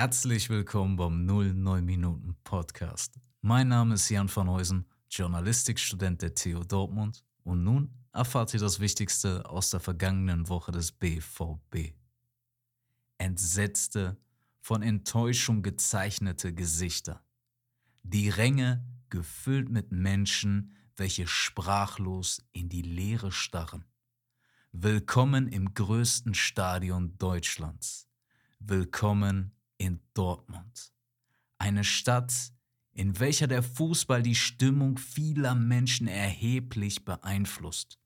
Herzlich willkommen beim 09 Minuten Podcast. Mein Name ist Jan van Heusen, Journalistikstudent der TU Dortmund und nun erfahrt ihr das Wichtigste aus der vergangenen Woche des BVB. Entsetzte, von Enttäuschung gezeichnete Gesichter. Die Ränge gefüllt mit Menschen, welche sprachlos in die Leere starren. Willkommen im größten Stadion Deutschlands. Willkommen in Dortmund. Eine Stadt, in welcher der Fußball die Stimmung vieler Menschen erheblich beeinflusst.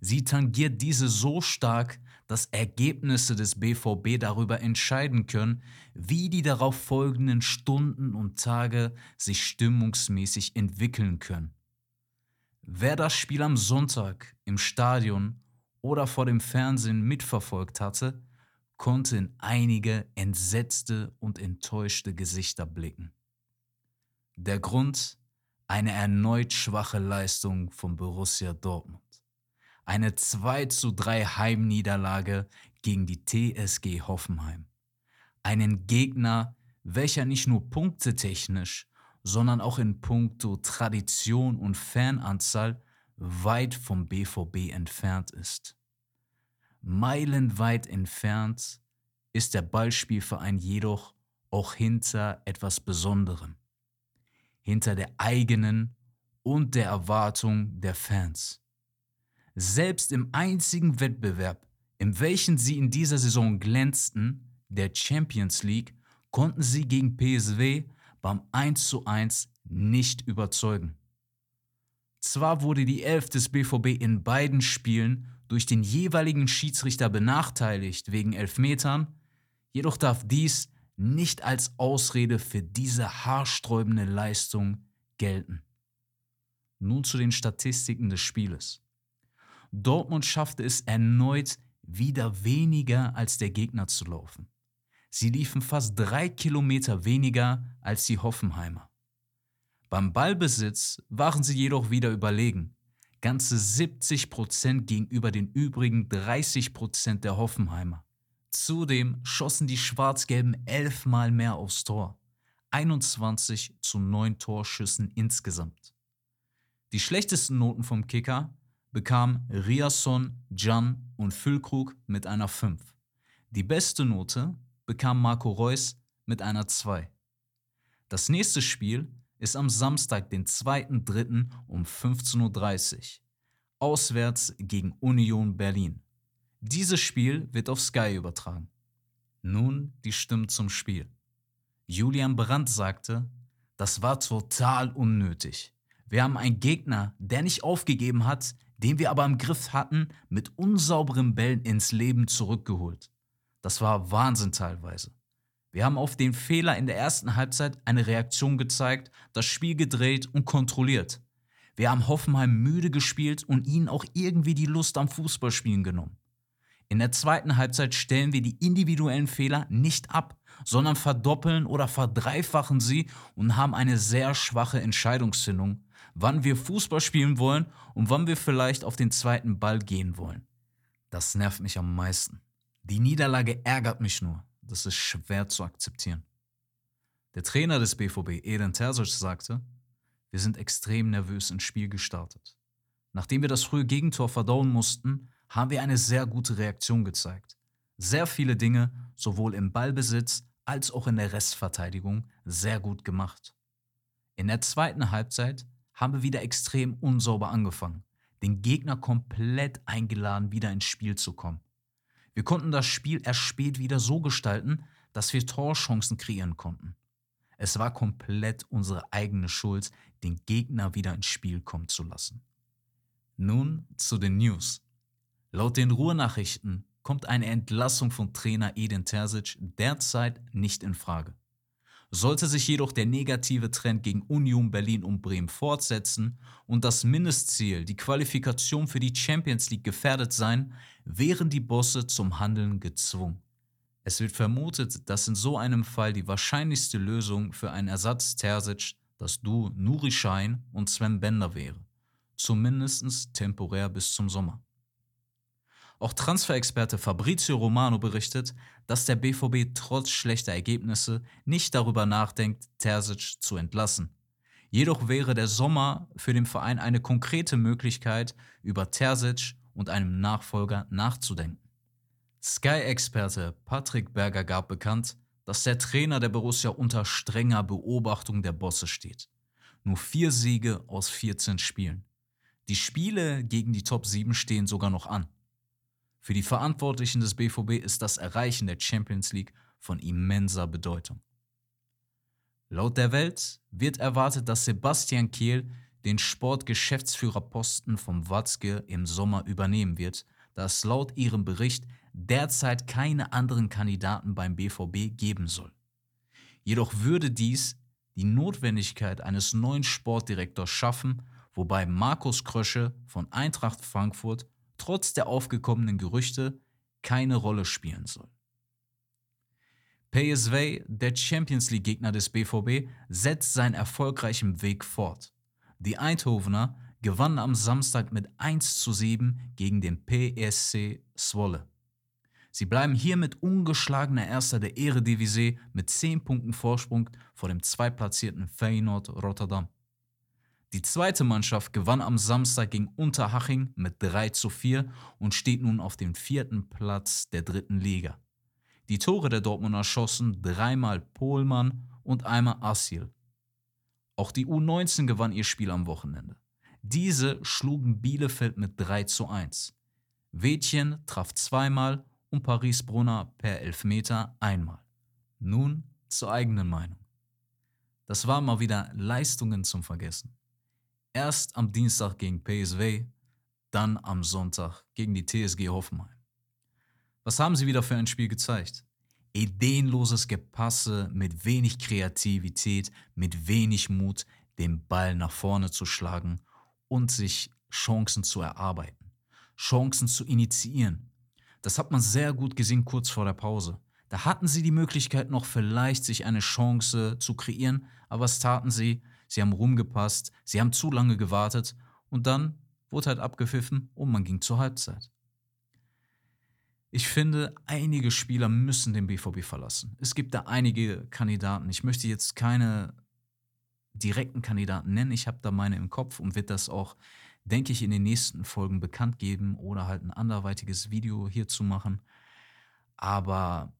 Sie tangiert diese so stark, dass Ergebnisse des BVB darüber entscheiden können, wie die darauf folgenden Stunden und Tage sich stimmungsmäßig entwickeln können. Wer das Spiel am Sonntag im Stadion oder vor dem Fernsehen mitverfolgt hatte, konnte in einige entsetzte und enttäuschte Gesichter blicken. Der Grund? Eine erneut schwache Leistung von Borussia Dortmund. Eine 2 zu 3 Heimniederlage gegen die TSG Hoffenheim. Einen Gegner, welcher nicht nur punktetechnisch, sondern auch in puncto Tradition und Fananzahl weit vom BVB entfernt ist. Meilenweit entfernt ist der Ballspielverein jedoch auch hinter etwas Besonderem. Hinter der eigenen und der Erwartung der Fans. Selbst im einzigen Wettbewerb, in welchem sie in dieser Saison glänzten, der Champions League, konnten sie gegen PSW beim 1:1 nicht überzeugen. Zwar wurde die Elf des BVB in beiden Spielen durch den jeweiligen Schiedsrichter benachteiligt wegen Elfmetern, jedoch darf dies nicht als Ausrede für diese haarsträubende Leistung gelten. Nun zu den Statistiken des Spieles. Dortmund schaffte es erneut, wieder weniger als der Gegner zu laufen. Sie liefen fast drei Kilometer weniger als die Hoffenheimer. Beim Ballbesitz waren sie jedoch wieder überlegen ganze 70 Prozent gegenüber den übrigen 30 Prozent der Hoffenheimer. Zudem schossen die Schwarz-Gelben elfmal mehr aufs Tor. 21 zu 9 Torschüssen insgesamt. Die schlechtesten Noten vom Kicker bekam Riasson, Jan und Füllkrug mit einer 5. Die beste Note bekam Marco Reus mit einer 2. Das nächste Spiel ist am Samstag, den 2.3. um 15.30 Uhr. Auswärts gegen Union Berlin. Dieses Spiel wird auf Sky übertragen. Nun die Stimmen zum Spiel. Julian Brandt sagte, das war total unnötig. Wir haben einen Gegner, der nicht aufgegeben hat, den wir aber im Griff hatten, mit unsauberen Bällen ins Leben zurückgeholt. Das war Wahnsinn teilweise. Wir haben auf den Fehler in der ersten Halbzeit eine Reaktion gezeigt, das Spiel gedreht und kontrolliert. Wir haben Hoffenheim müde gespielt und ihnen auch irgendwie die Lust am Fußballspielen genommen. In der zweiten Halbzeit stellen wir die individuellen Fehler nicht ab, sondern verdoppeln oder verdreifachen sie und haben eine sehr schwache Entscheidungsfindung, wann wir Fußball spielen wollen und wann wir vielleicht auf den zweiten Ball gehen wollen. Das nervt mich am meisten. Die Niederlage ärgert mich nur. Das ist schwer zu akzeptieren. Der Trainer des BVB, Eden Terzic, sagte, wir sind extrem nervös ins Spiel gestartet. Nachdem wir das frühe Gegentor verdauen mussten, haben wir eine sehr gute Reaktion gezeigt. Sehr viele Dinge, sowohl im Ballbesitz als auch in der Restverteidigung, sehr gut gemacht. In der zweiten Halbzeit haben wir wieder extrem unsauber angefangen, den Gegner komplett eingeladen, wieder ins Spiel zu kommen. Wir konnten das Spiel erst spät wieder so gestalten, dass wir Torchancen kreieren konnten. Es war komplett unsere eigene Schuld, den Gegner wieder ins Spiel kommen zu lassen. Nun zu den News. Laut den Ruhrnachrichten kommt eine Entlassung von Trainer Edin Terzic derzeit nicht in Frage. Sollte sich jedoch der negative Trend gegen Union Berlin und Bremen fortsetzen und das Mindestziel, die Qualifikation für die Champions League gefährdet sein, wären die Bosse zum Handeln gezwungen. Es wird vermutet, dass in so einem Fall die wahrscheinlichste Lösung für einen Ersatz Terzic das Duo Nuri Schein und Sven Bender wäre, zumindest temporär bis zum Sommer. Auch Transferexperte Fabrizio Romano berichtet, dass der BVB trotz schlechter Ergebnisse nicht darüber nachdenkt, Terzic zu entlassen. Jedoch wäre der Sommer für den Verein eine konkrete Möglichkeit, über Terzic und einem Nachfolger nachzudenken. Sky-Experte Patrick Berger gab bekannt, dass der Trainer der Borussia unter strenger Beobachtung der Bosse steht. Nur vier Siege aus 14 Spielen. Die Spiele gegen die Top 7 stehen sogar noch an. Für die Verantwortlichen des BVB ist das Erreichen der Champions League von immenser Bedeutung. Laut der Welt wird erwartet, dass Sebastian Kehl den Sportgeschäftsführerposten vom Watzke im Sommer übernehmen wird, da es laut ihrem Bericht derzeit keine anderen Kandidaten beim BVB geben soll. Jedoch würde dies die Notwendigkeit eines neuen Sportdirektors schaffen, wobei Markus Krösche von Eintracht Frankfurt trotz der aufgekommenen Gerüchte keine Rolle spielen soll. PSV, der Champions League-Gegner des BVB, setzt seinen erfolgreichen Weg fort. Die Eindhovener gewannen am Samstag mit 1 zu 7 gegen den PSC Zwolle. Sie bleiben hiermit ungeschlagener Erster der Eredivisie mit 10 Punkten Vorsprung vor dem zweitplatzierten Feyenoord Rotterdam. Die zweite Mannschaft gewann am Samstag gegen Unterhaching mit 3 zu 4 und steht nun auf dem vierten Platz der dritten Liga. Die Tore der Dortmunder schossen dreimal Pohlmann und einmal Assil. Auch die U19 gewann ihr Spiel am Wochenende. Diese schlugen Bielefeld mit 3 zu 1. Wädchen traf zweimal und Paris Brunner per Elfmeter einmal. Nun zur eigenen Meinung. Das waren mal wieder Leistungen zum Vergessen. Erst am Dienstag gegen PSW, dann am Sonntag gegen die TSG Hoffenheim. Was haben sie wieder für ein Spiel gezeigt? Ideenloses Gepasse mit wenig Kreativität, mit wenig Mut, den Ball nach vorne zu schlagen und sich Chancen zu erarbeiten, Chancen zu initiieren. Das hat man sehr gut gesehen kurz vor der Pause. Da hatten sie die Möglichkeit noch vielleicht sich eine Chance zu kreieren, aber was taten sie? Sie haben rumgepasst, sie haben zu lange gewartet und dann wurde halt abgepfiffen und man ging zur Halbzeit. Ich finde, einige Spieler müssen den BVB verlassen. Es gibt da einige Kandidaten. Ich möchte jetzt keine direkten Kandidaten nennen. Ich habe da meine im Kopf und wird das auch, denke ich, in den nächsten Folgen bekannt geben oder halt ein anderweitiges Video hierzu machen. Aber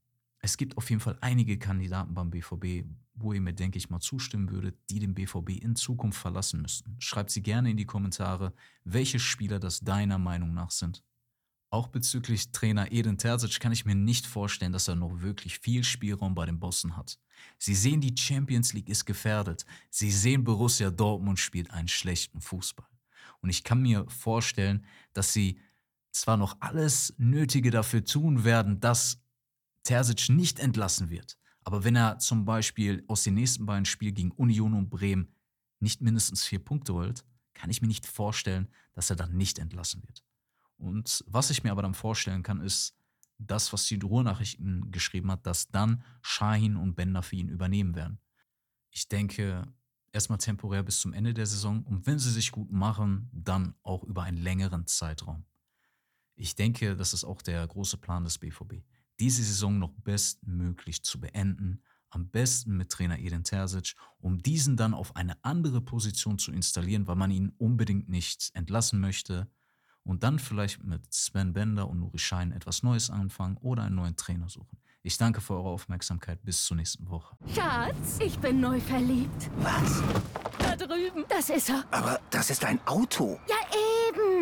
es gibt auf jeden Fall einige Kandidaten beim BVB, wo ihr mir, denke ich mal, zustimmen würdet, die den BVB in Zukunft verlassen müssten. Schreibt sie gerne in die Kommentare, welche Spieler das deiner Meinung nach sind. Auch bezüglich Trainer Edin Terzic kann ich mir nicht vorstellen, dass er noch wirklich viel Spielraum bei den Bossen hat. Sie sehen, die Champions League ist gefährdet. Sie sehen, Borussia Dortmund spielt einen schlechten Fußball. Und ich kann mir vorstellen, dass sie zwar noch alles Nötige dafür tun werden, dass Terzic nicht entlassen wird. Aber wenn er zum Beispiel aus den nächsten beiden Spielen gegen Union und Bremen nicht mindestens vier Punkte holt, kann ich mir nicht vorstellen, dass er dann nicht entlassen wird. Und was ich mir aber dann vorstellen kann, ist das, was die Ruhrnachrichten geschrieben hat, dass dann Shahin und Bender für ihn übernehmen werden. Ich denke, erstmal temporär bis zum Ende der Saison und wenn sie sich gut machen, dann auch über einen längeren Zeitraum. Ich denke, das ist auch der große Plan des BVB diese Saison noch bestmöglich zu beenden, am besten mit Trainer Edin Terzic, um diesen dann auf eine andere Position zu installieren, weil man ihn unbedingt nicht entlassen möchte und dann vielleicht mit Sven Bender und Nuri Schein etwas Neues anfangen oder einen neuen Trainer suchen. Ich danke für eure Aufmerksamkeit. Bis zur nächsten Woche. Schatz, ich bin neu verliebt. Was? Da drüben. Das ist er. Aber das ist ein Auto. Ja,